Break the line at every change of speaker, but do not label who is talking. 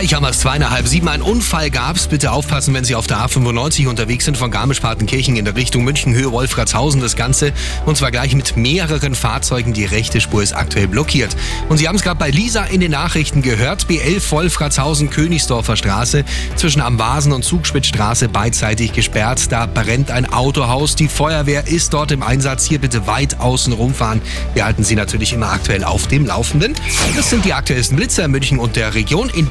Gleich haben wir es zweieinhalb sieben. Ein Unfall gab es. Bitte aufpassen, wenn Sie auf der A95 unterwegs sind von Garmisch-Partenkirchen in der Richtung München, Höhe Wolfratshausen. Das Ganze. Und zwar gleich mit mehreren Fahrzeugen. Die rechte Spur ist aktuell blockiert. Und Sie haben es gerade bei Lisa in den Nachrichten gehört. B11 Wolfratshausen, Königsdorfer Straße. Zwischen Amwasen und Zugspitzstraße beidseitig gesperrt. Da brennt ein Autohaus. Die Feuerwehr ist dort im Einsatz. Hier bitte weit außen rumfahren. Wir halten Sie natürlich immer aktuell auf dem Laufenden. Das sind die aktuellsten Blitzer in München und der Region. In